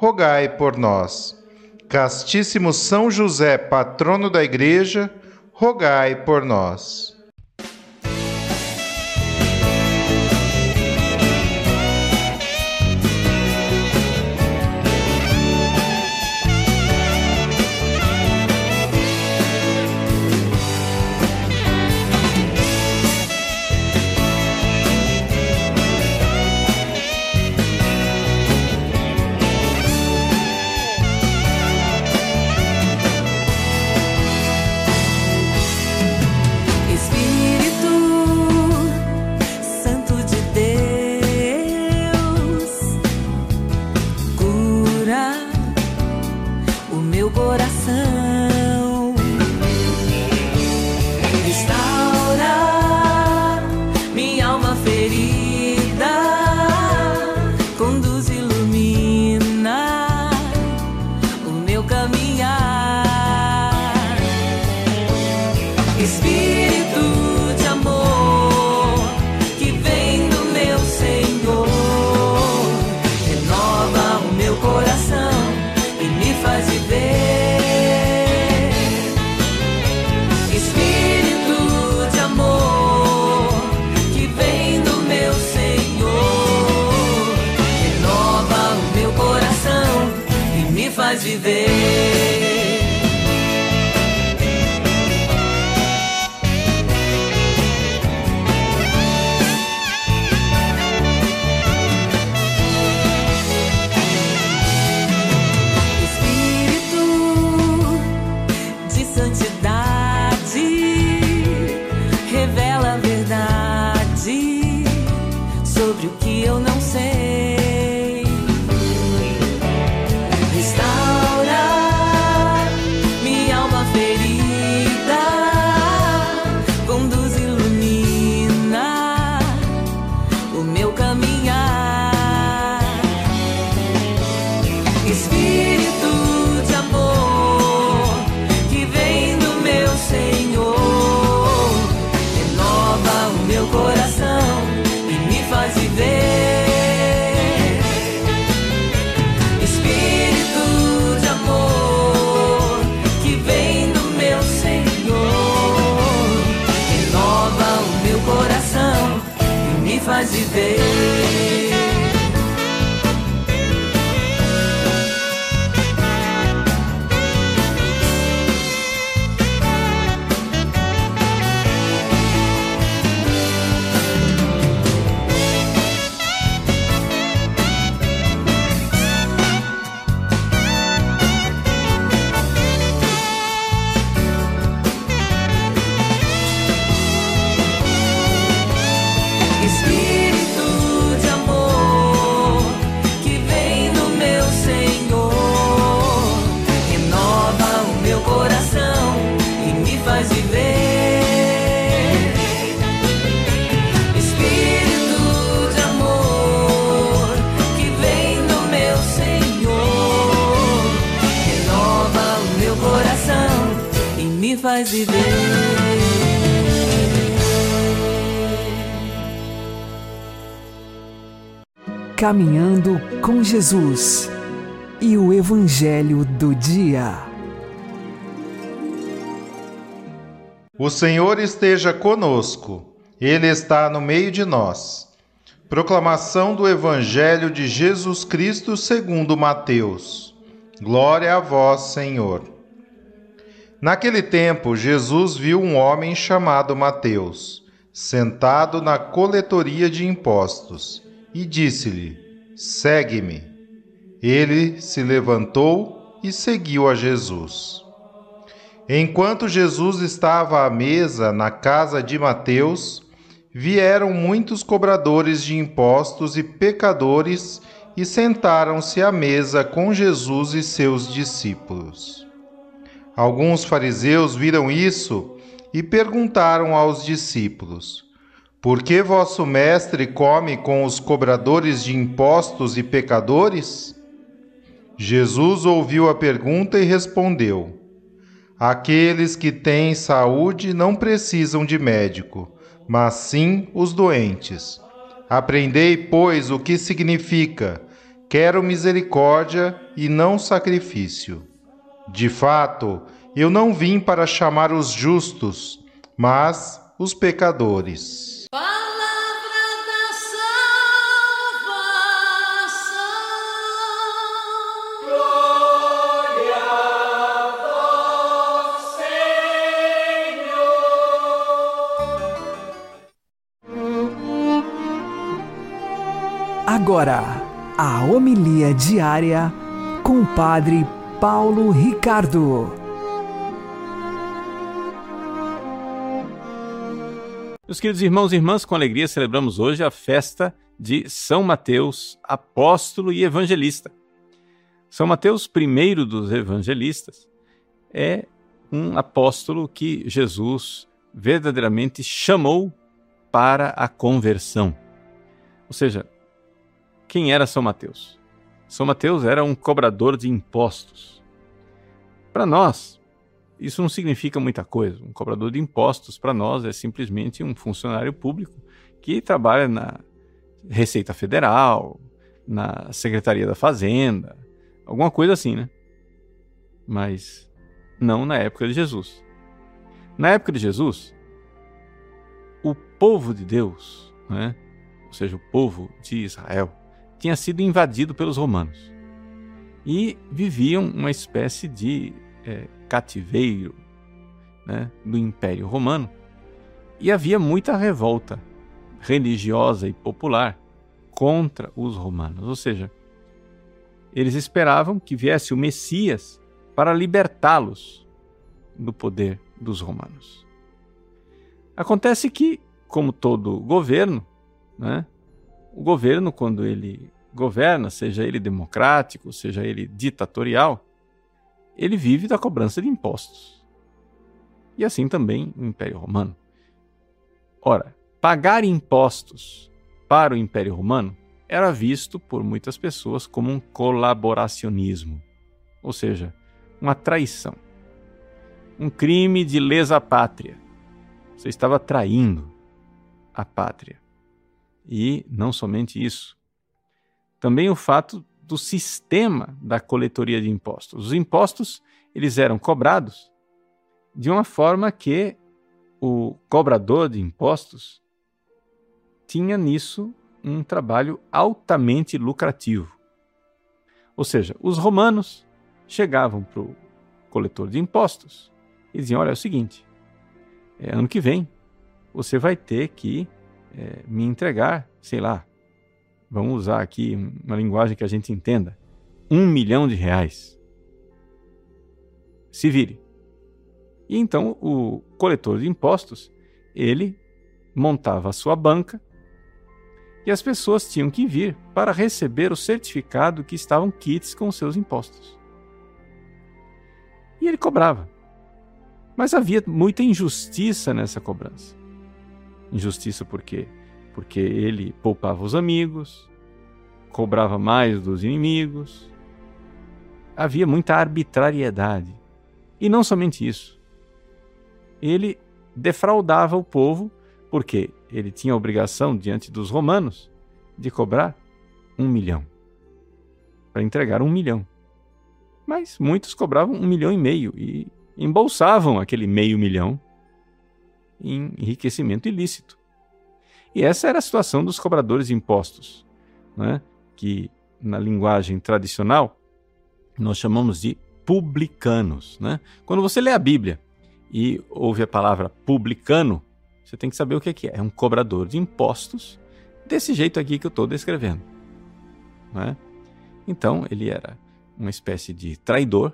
rogai por nós. Castíssimo São José, patrono da Igreja, rogai por nós. mais viver. Faz Jesus e o Evangelho do Dia. O Senhor esteja conosco, Ele está no meio de nós. Proclamação do Evangelho de Jesus Cristo segundo Mateus. Glória a vós, Senhor. Naquele tempo, Jesus viu um homem chamado Mateus, sentado na coletoria de impostos, e disse-lhe: Segue-me. Ele se levantou e seguiu a Jesus. Enquanto Jesus estava à mesa na casa de Mateus, vieram muitos cobradores de impostos e pecadores e sentaram-se à mesa com Jesus e seus discípulos. Alguns fariseus viram isso e perguntaram aos discípulos: Por que vosso mestre come com os cobradores de impostos e pecadores? Jesus ouviu a pergunta e respondeu: Aqueles que têm saúde não precisam de médico, mas sim os doentes. Aprendei, pois, o que significa: quero misericórdia e não sacrifício. De fato, eu não vim para chamar os justos, mas os pecadores. Agora, a homilia diária com o Padre Paulo Ricardo. Meus queridos irmãos e irmãs, com alegria celebramos hoje a festa de São Mateus, apóstolo e evangelista. São Mateus, primeiro dos evangelistas, é um apóstolo que Jesus verdadeiramente chamou para a conversão. Ou seja, quem era São Mateus? São Mateus era um cobrador de impostos. Para nós, isso não significa muita coisa. Um cobrador de impostos, para nós, é simplesmente um funcionário público que trabalha na Receita Federal, na Secretaria da Fazenda, alguma coisa assim, né? Mas não na época de Jesus. Na época de Jesus, o povo de Deus, né? ou seja, o povo de Israel, tinha sido invadido pelos romanos. E viviam uma espécie de é, cativeiro né, do Império Romano. E havia muita revolta religiosa e popular contra os romanos, ou seja, eles esperavam que viesse o Messias para libertá-los do poder dos romanos. Acontece que, como todo governo, né, o governo, quando ele governa, seja ele democrático, seja ele ditatorial, ele vive da cobrança de impostos. E assim também o Império Romano. Ora, pagar impostos para o Império Romano era visto por muitas pessoas como um colaboracionismo, ou seja, uma traição, um crime de lesa pátria. Você estava traindo a pátria. E não somente isso, também o fato do sistema da coletoria de impostos. Os impostos eles eram cobrados de uma forma que o cobrador de impostos tinha nisso um trabalho altamente lucrativo. Ou seja, os romanos chegavam para o coletor de impostos e diziam: Olha, é o seguinte, é, ano que vem você vai ter que é, me entregar, sei lá, vamos usar aqui uma linguagem que a gente entenda, um milhão de reais. Se vire. E então o coletor de impostos, ele montava a sua banca e as pessoas tinham que vir para receber o certificado que estavam quites com seus impostos. E ele cobrava. Mas havia muita injustiça nessa cobrança. Injustiça por quê? Porque ele poupava os amigos, cobrava mais dos inimigos. Havia muita arbitrariedade. E não somente isso. Ele defraudava o povo porque ele tinha a obrigação diante dos romanos de cobrar um milhão para entregar um milhão. Mas muitos cobravam um milhão e meio e embolsavam aquele meio milhão em enriquecimento ilícito. E essa era a situação dos cobradores de impostos, né? que na linguagem tradicional nós chamamos de publicanos. Né? Quando você lê a Bíblia e ouve a palavra publicano, você tem que saber o que é. É um cobrador de impostos, desse jeito aqui que eu estou descrevendo. Né? Então, ele era uma espécie de traidor,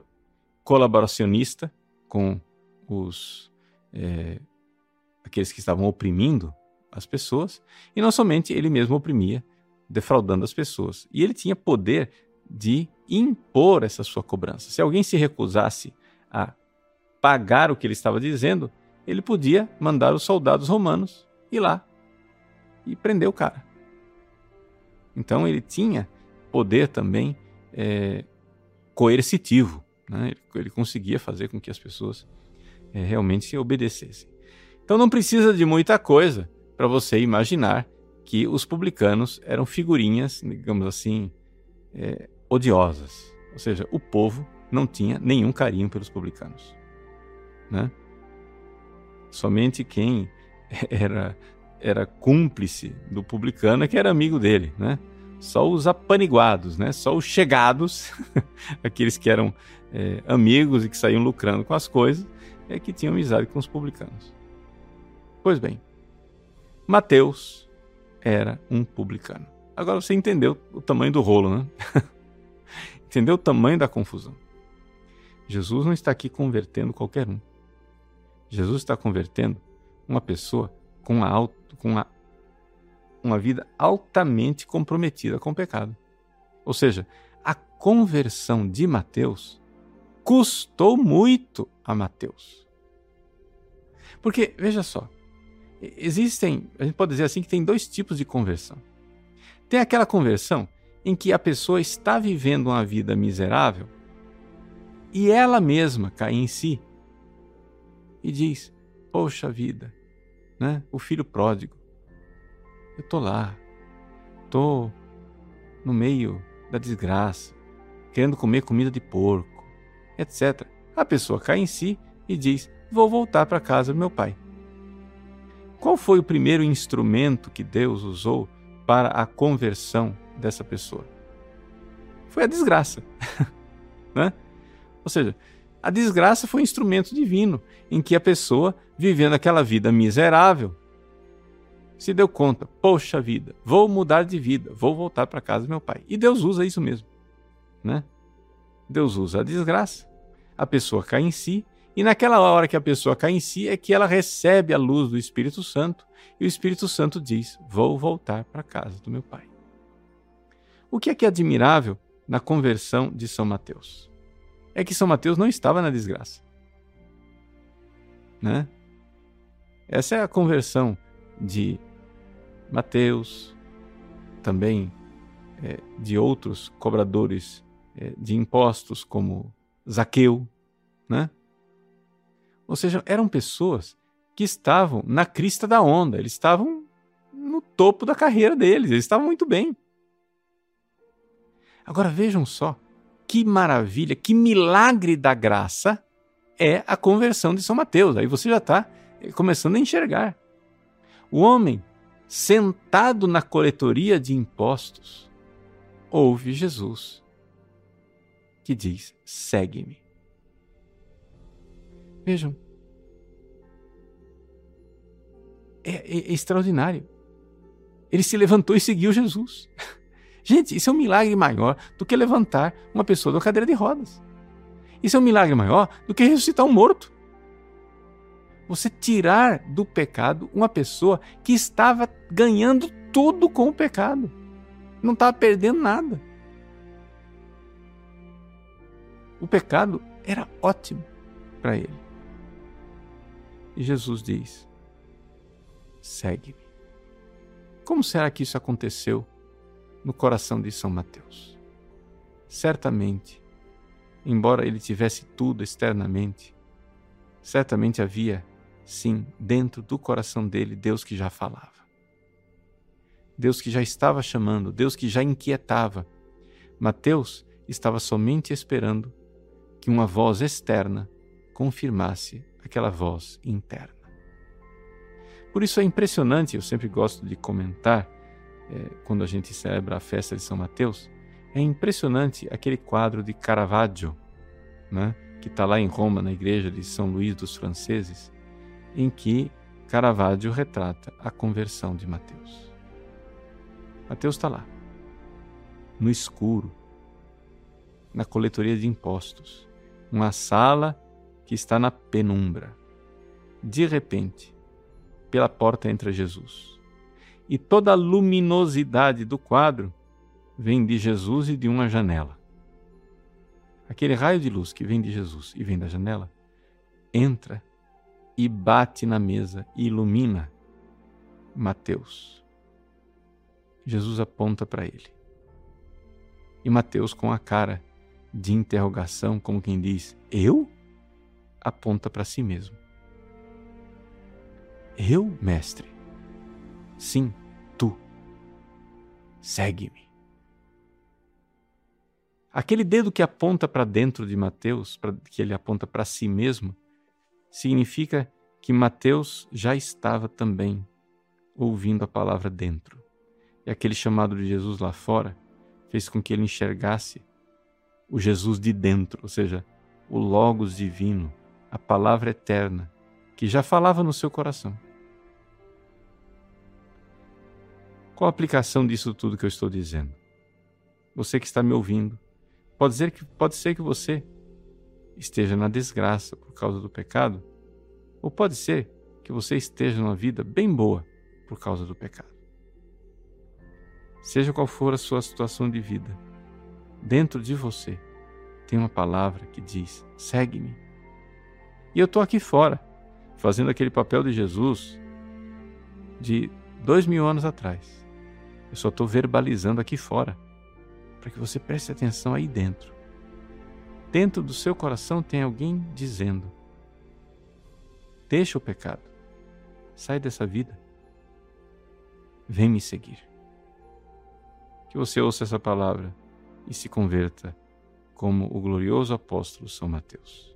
colaboracionista com os é, aqueles que estavam oprimindo as pessoas, e não somente ele mesmo oprimia, defraudando as pessoas. E ele tinha poder de impor essa sua cobrança. Se alguém se recusasse a pagar o que ele estava dizendo, ele podia mandar os soldados romanos ir lá e prender o cara. Então ele tinha poder também é, coercitivo. Né? Ele, conseguia fazer com que as pessoas é, realmente se obedecessem. Então não precisa de muita coisa para você imaginar que os publicanos eram figurinhas, digamos assim, é, odiosas. Ou seja, o povo não tinha nenhum carinho pelos publicanos. Né? Somente quem era, era cúmplice do publicano é que era amigo dele. Né? Só os apaniguados, né? só os chegados, aqueles que eram é, amigos e que saíam lucrando com as coisas, é que tinham amizade com os publicanos. Pois bem, Mateus era um publicano. Agora você entendeu o tamanho do rolo, né? entendeu o tamanho da confusão. Jesus não está aqui convertendo qualquer um. Jesus está convertendo uma pessoa com uma, auto, com uma, uma vida altamente comprometida com o pecado. Ou seja, a conversão de Mateus custou muito a Mateus. Porque, veja só, existem, a gente pode dizer assim, que tem dois tipos de conversão. Tem aquela conversão em que a pessoa está vivendo uma vida miserável e ela mesma cai em si e diz: Poxa vida, né? o filho pródigo, eu tô lá, tô no meio da desgraça, querendo comer comida de porco, etc. A pessoa cai em si e diz: Vou voltar para casa do meu pai. Qual foi o primeiro instrumento que Deus usou para a conversão dessa pessoa? Foi a desgraça. né? Ou seja, a desgraça foi um instrumento divino em que a pessoa, vivendo aquela vida miserável, se deu conta: poxa vida, vou mudar de vida, vou voltar para casa do meu pai. E Deus usa isso mesmo. Né? Deus usa a desgraça, a pessoa cai em si e naquela hora que a pessoa cai em si é que ela recebe a luz do Espírito Santo e o Espírito Santo diz: Vou voltar para a casa do meu pai. O que é que é admirável na conversão de São Mateus? É que São Mateus não estava na desgraça. Né? Essa é a conversão de Mateus, também é, de outros cobradores é, de impostos, como Zaqueu, né? Ou seja, eram pessoas que estavam na crista da onda, eles estavam no topo da carreira deles, eles estavam muito bem. Agora vejam só que maravilha, que milagre da graça é a conversão de São Mateus. Aí você já está começando a enxergar. O homem sentado na coletoria de impostos ouve Jesus que diz: segue-me. Vejam. É, é, é, extraordinário. Ele se levantou e seguiu Jesus. Gente, isso é um milagre maior do que levantar uma pessoa da cadeira de rodas. Isso é um milagre maior do que ressuscitar um morto. Você tirar do pecado uma pessoa que estava ganhando tudo com o pecado. Não estava perdendo nada. O pecado era ótimo para ele. E Jesus diz: segue-me. Como será que isso aconteceu no coração de São Mateus? Certamente, embora ele tivesse tudo externamente, certamente havia, sim, dentro do coração dele, Deus que já falava. Deus que já estava chamando, Deus que já inquietava. Mateus estava somente esperando que uma voz externa confirmasse aquela voz interna. Por isso é impressionante, eu sempre gosto de comentar, é, quando a gente celebra a festa de São Mateus, é impressionante aquele quadro de Caravaggio, né, que está lá em Roma, na igreja de São Luís dos Franceses, em que Caravaggio retrata a conversão de Mateus. Mateus está lá, no escuro, na coletoria de impostos, uma sala que está na penumbra. De repente, pela porta entra Jesus. E toda a luminosidade do quadro vem de Jesus e de uma janela. Aquele raio de luz que vem de Jesus e vem da janela entra e bate na mesa e ilumina Mateus. Jesus aponta para ele. E Mateus, com a cara de interrogação, como quem diz: Eu? Aponta para si mesmo. Eu, mestre? Sim, tu. Segue-me. Aquele dedo que aponta para dentro de Mateus, que ele aponta para si mesmo, significa que Mateus já estava também ouvindo a palavra dentro. E aquele chamado de Jesus lá fora fez com que ele enxergasse o Jesus de dentro, ou seja, o Logos divino, a palavra eterna, que já falava no seu coração. Qual a aplicação disso tudo que eu estou dizendo? Você que está me ouvindo, Pode ser que, pode ser que você esteja na desgraça por causa do pecado, ou pode ser que você esteja numa vida bem boa por causa do pecado. Seja qual for a sua situação de vida, dentro de você tem uma palavra que diz: segue-me. E eu estou aqui fora, fazendo aquele papel de Jesus de dois mil anos atrás. Eu só estou verbalizando aqui fora para que você preste atenção aí dentro. Dentro do seu coração tem alguém dizendo: Deixa o pecado, sai dessa vida, vem me seguir. Que você ouça essa palavra e se converta como o glorioso apóstolo São Mateus.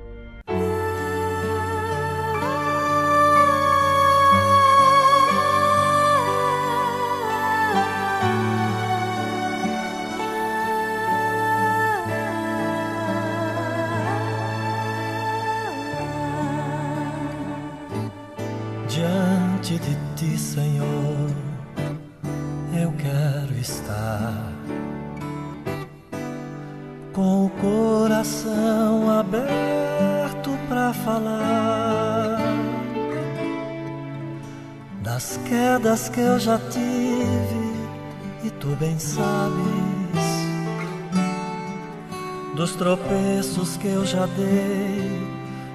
Tropeços que eu já dei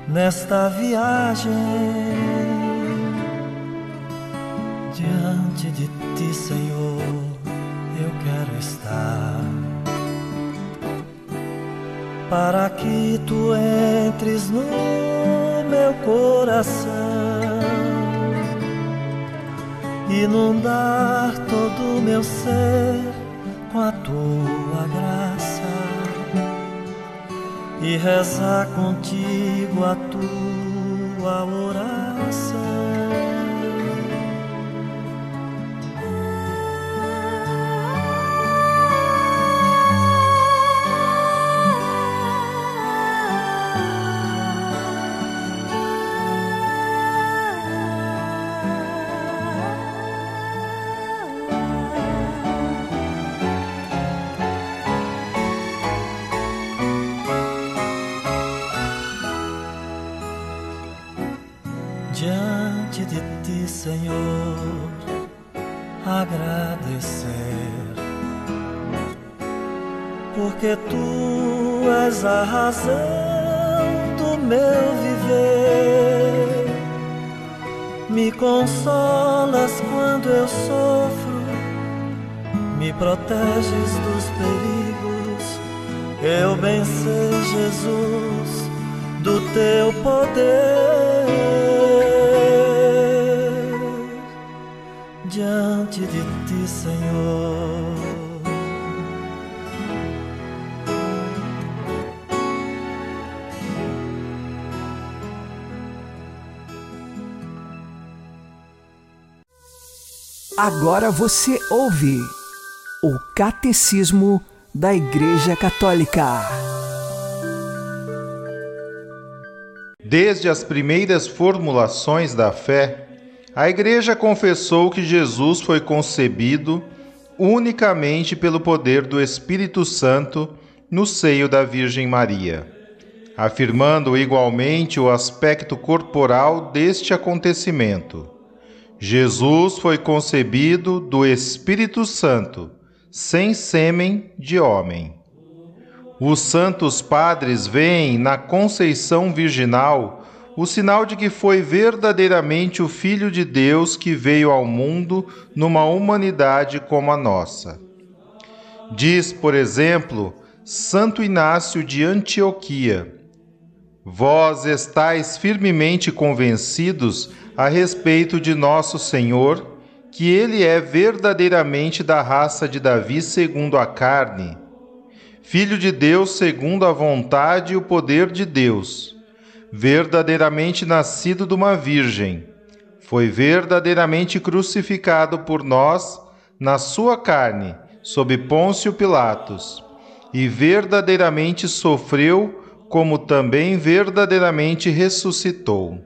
nesta viagem diante de ti, Senhor, eu quero estar. Para que tu entres no meu coração, inundar todo o meu ser com a tua graça e rezar contigo a tua oração. Porque tu és a razão do meu viver. Me consolas quando eu sofro, me proteges dos perigos. Eu bem sei, Jesus, do teu poder. diante de ti, Senhor. Agora você ouve o Catecismo da Igreja Católica. Desde as primeiras formulações da fé, a Igreja confessou que Jesus foi concebido unicamente pelo poder do Espírito Santo no seio da Virgem Maria, afirmando igualmente o aspecto corporal deste acontecimento. Jesus foi concebido do Espírito Santo, sem sêmen de homem. Os santos padres veem na conceição virginal o sinal de que foi verdadeiramente o Filho de Deus que veio ao mundo numa humanidade como a nossa. Diz, por exemplo, Santo Inácio de Antioquia: Vós estáis firmemente convencidos a respeito de nosso Senhor, que ele é verdadeiramente da raça de Davi segundo a carne, filho de Deus segundo a vontade e o poder de Deus, verdadeiramente nascido de uma virgem, foi verdadeiramente crucificado por nós na sua carne, sob Pôncio Pilatos, e verdadeiramente sofreu, como também verdadeiramente ressuscitou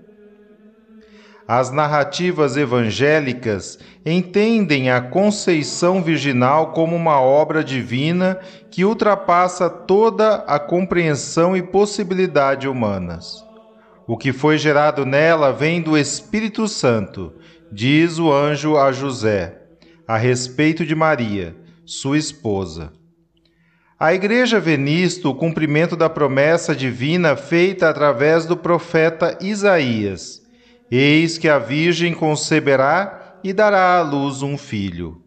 as narrativas evangélicas entendem a conceição virginal como uma obra divina que ultrapassa toda a compreensão e possibilidade humanas. O que foi gerado nela vem do Espírito Santo, diz o anjo a José, a respeito de Maria, sua esposa. A Igreja vê nisto o cumprimento da promessa divina feita através do profeta Isaías Eis que a Virgem conceberá e dará à luz um filho.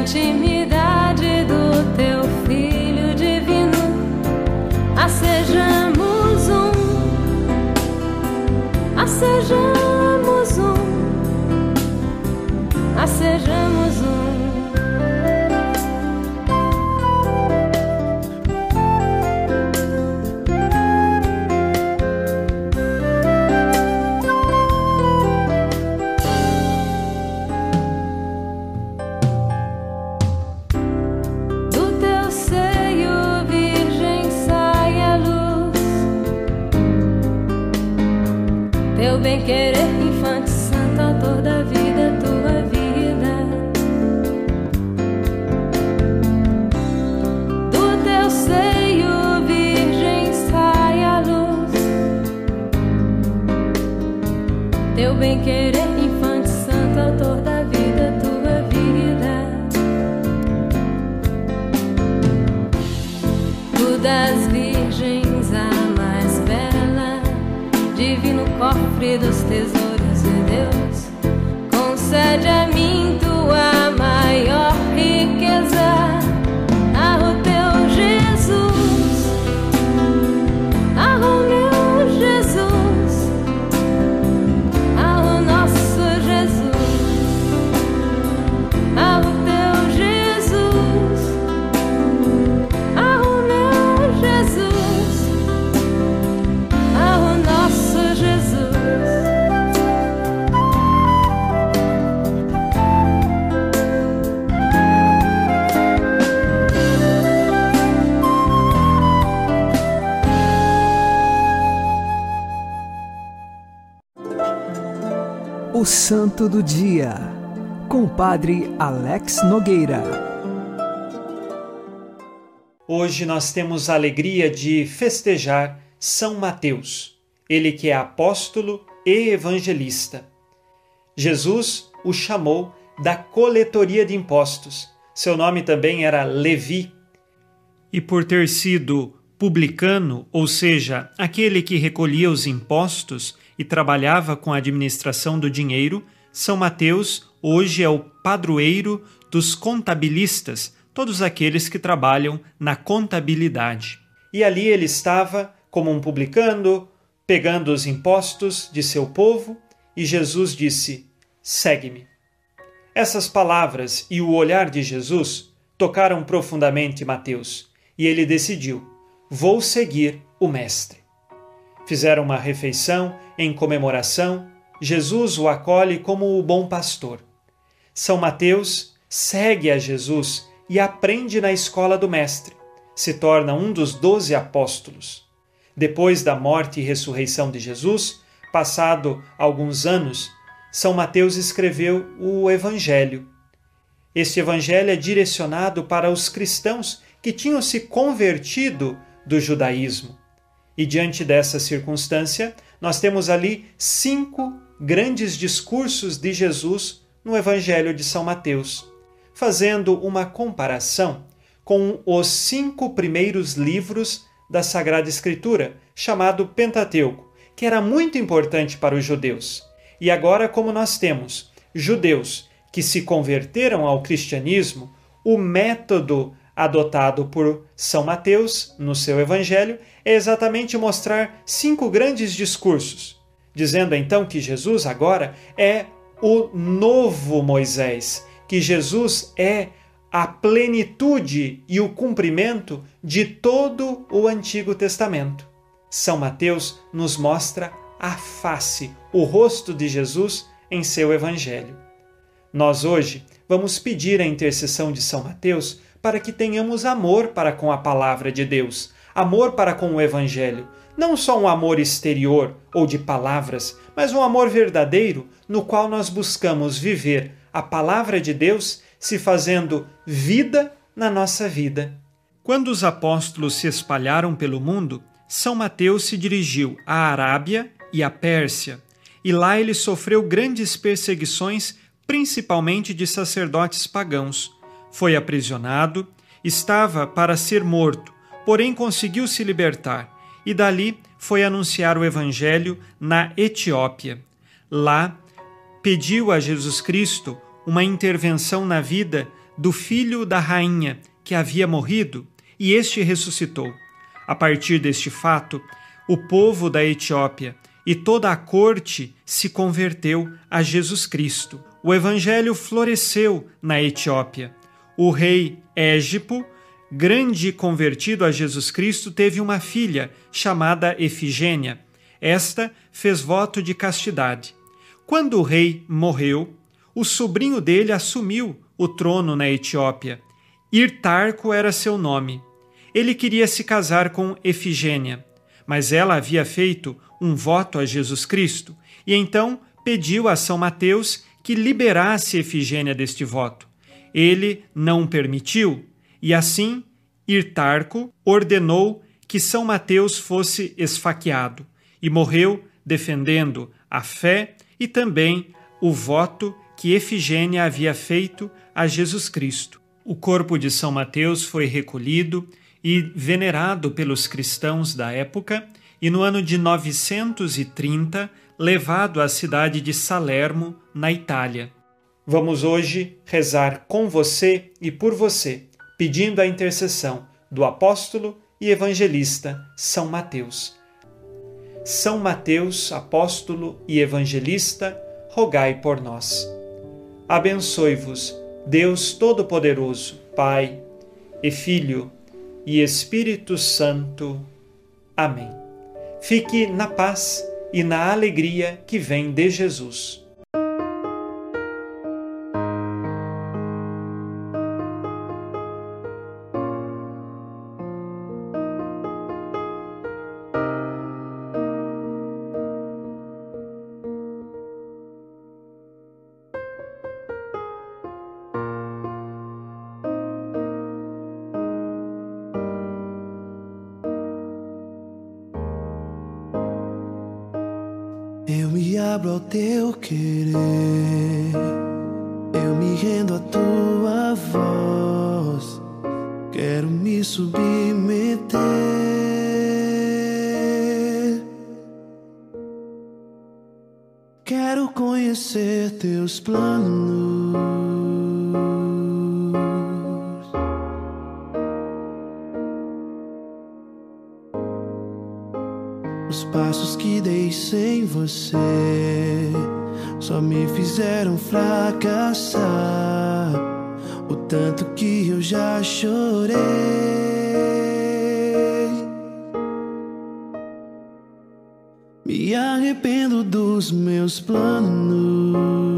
em ti O Santo do Dia, com o Padre Alex Nogueira. Hoje nós temos a alegria de festejar São Mateus, ele que é apóstolo e evangelista. Jesus o chamou da coletoria de impostos. Seu nome também era Levi. E por ter sido publicano, ou seja, aquele que recolhia os impostos e trabalhava com a administração do dinheiro, São Mateus hoje é o padroeiro dos contabilistas, todos aqueles que trabalham na contabilidade. E ali ele estava como um publicano, pegando os impostos de seu povo, e Jesus disse: Segue-me. Essas palavras e o olhar de Jesus tocaram profundamente Mateus, e ele decidiu: Vou seguir o Mestre. Fizeram uma refeição em comemoração. Jesus o acolhe como o bom pastor. São Mateus segue a Jesus e aprende na escola do Mestre. Se torna um dos doze apóstolos. Depois da morte e ressurreição de Jesus, passado alguns anos, São Mateus escreveu o Evangelho. Este Evangelho é direcionado para os cristãos que tinham se convertido do judaísmo. E diante dessa circunstância, nós temos ali cinco grandes discursos de Jesus no Evangelho de São Mateus, fazendo uma comparação com os cinco primeiros livros da Sagrada Escritura, chamado Pentateuco, que era muito importante para os judeus. E agora, como nós temos judeus que se converteram ao cristianismo, o método adotado por São Mateus no seu Evangelho é exatamente mostrar cinco grandes discursos, dizendo então que Jesus agora é o novo Moisés, que Jesus é a plenitude e o cumprimento de todo o Antigo Testamento. São Mateus nos mostra a face, o rosto de Jesus em seu Evangelho. Nós hoje vamos pedir a intercessão de São Mateus para que tenhamos amor para com a palavra de Deus, amor para com o Evangelho, não só um amor exterior ou de palavras, mas um amor verdadeiro no qual nós buscamos viver a palavra de Deus se fazendo vida na nossa vida. Quando os apóstolos se espalharam pelo mundo, São Mateus se dirigiu à Arábia e à Pérsia, e lá ele sofreu grandes perseguições, principalmente de sacerdotes pagãos. Foi aprisionado, estava para ser morto, porém conseguiu se libertar, e dali foi anunciar o Evangelho na Etiópia. Lá, pediu a Jesus Cristo uma intervenção na vida do filho da rainha que havia morrido e este ressuscitou. A partir deste fato, o povo da Etiópia e toda a corte se converteu a Jesus Cristo. O evangelho floresceu na Etiópia. O rei Égipo, grande convertido a Jesus Cristo, teve uma filha chamada Efigênia. Esta fez voto de castidade. Quando o rei morreu, o sobrinho dele assumiu o trono na Etiópia. Irtarco era seu nome. Ele queria se casar com Efigênia, mas ela havia feito um voto a Jesus Cristo e então pediu a São Mateus que liberasse Efigênia deste voto. Ele não permitiu e assim Irtarco ordenou que São Mateus fosse esfaqueado e morreu defendendo a fé e também o voto que Efigênia havia feito a Jesus Cristo. O corpo de São Mateus foi recolhido e venerado pelos cristãos da época e no ano de 930 levado à cidade de Salermo, na Itália. Vamos hoje rezar com você e por você, pedindo a intercessão do apóstolo e evangelista São Mateus. São Mateus, apóstolo e evangelista, rogai por nós abençoe-vos Deus Todo-Poderoso, Pai e Filho e Espírito Santo. Amém. Fique na paz e na alegria que vem de Jesus. Rendo à tua voz, quero me submeter. Quero conhecer teus planos. Os passos que dei sem você só me fizeram fracassar. O tanto que eu já chorei. Me arrependo dos meus planos.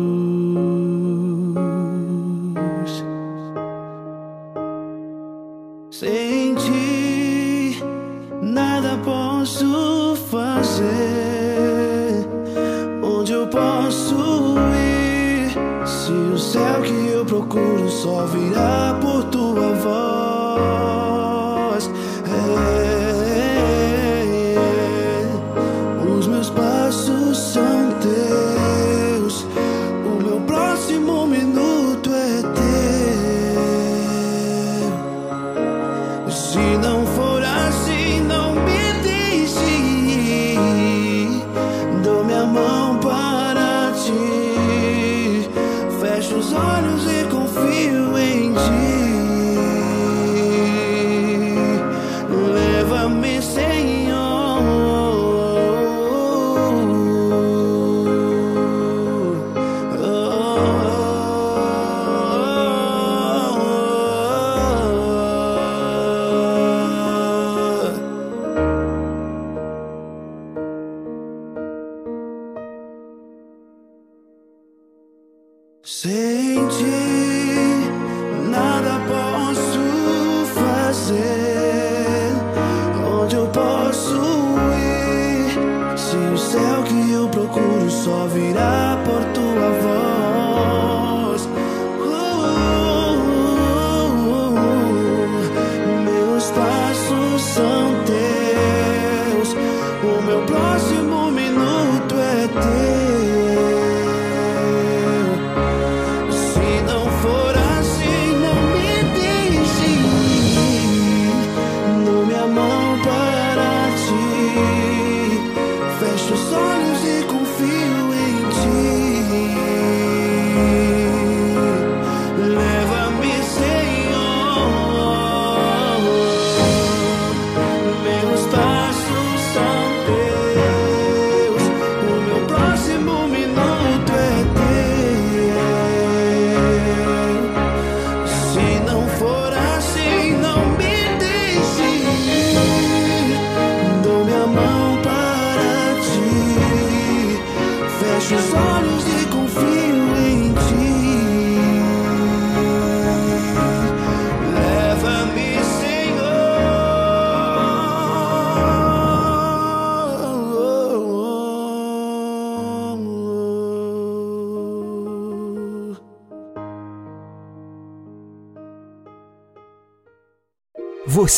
O meu próximo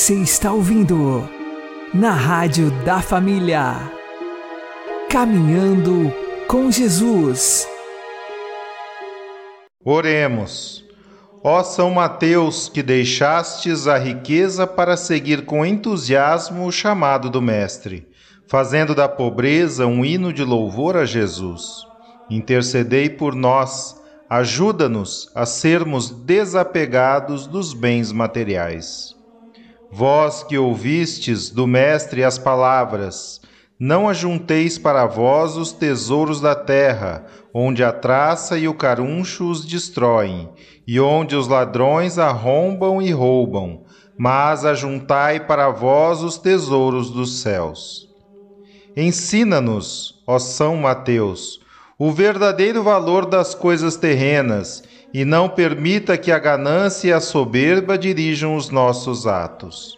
Você está ouvindo na Rádio da Família. Caminhando com Jesus. Oremos. Ó São Mateus, que deixastes a riqueza para seguir com entusiasmo o chamado do Mestre, fazendo da pobreza um hino de louvor a Jesus. Intercedei por nós, ajuda-nos a sermos desapegados dos bens materiais. Vós que ouvistes do Mestre as palavras, não ajunteis para vós os tesouros da terra, onde a traça e o caruncho os destroem, e onde os ladrões arrombam e roubam, mas ajuntai para vós os tesouros dos céus. Ensina-nos, ó São Mateus, o verdadeiro valor das coisas terrenas, e não permita que a ganância e a soberba dirijam os nossos atos.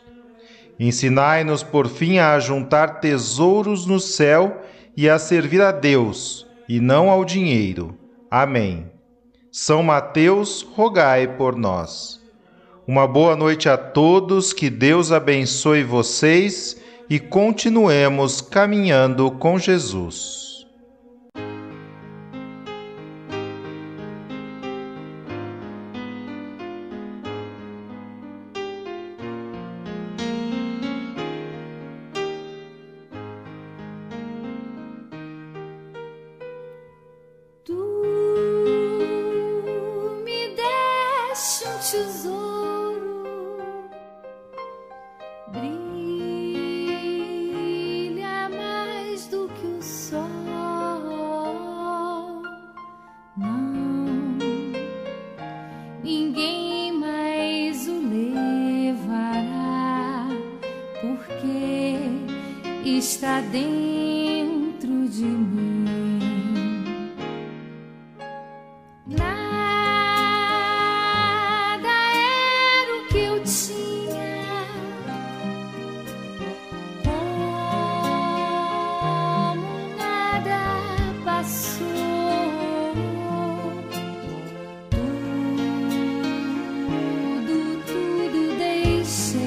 Ensinai-nos, por fim, a ajuntar tesouros no céu e a servir a Deus, e não ao dinheiro. Amém. São Mateus, rogai por nós. Uma boa noite a todos, que Deus abençoe vocês e continuemos caminhando com Jesus. see.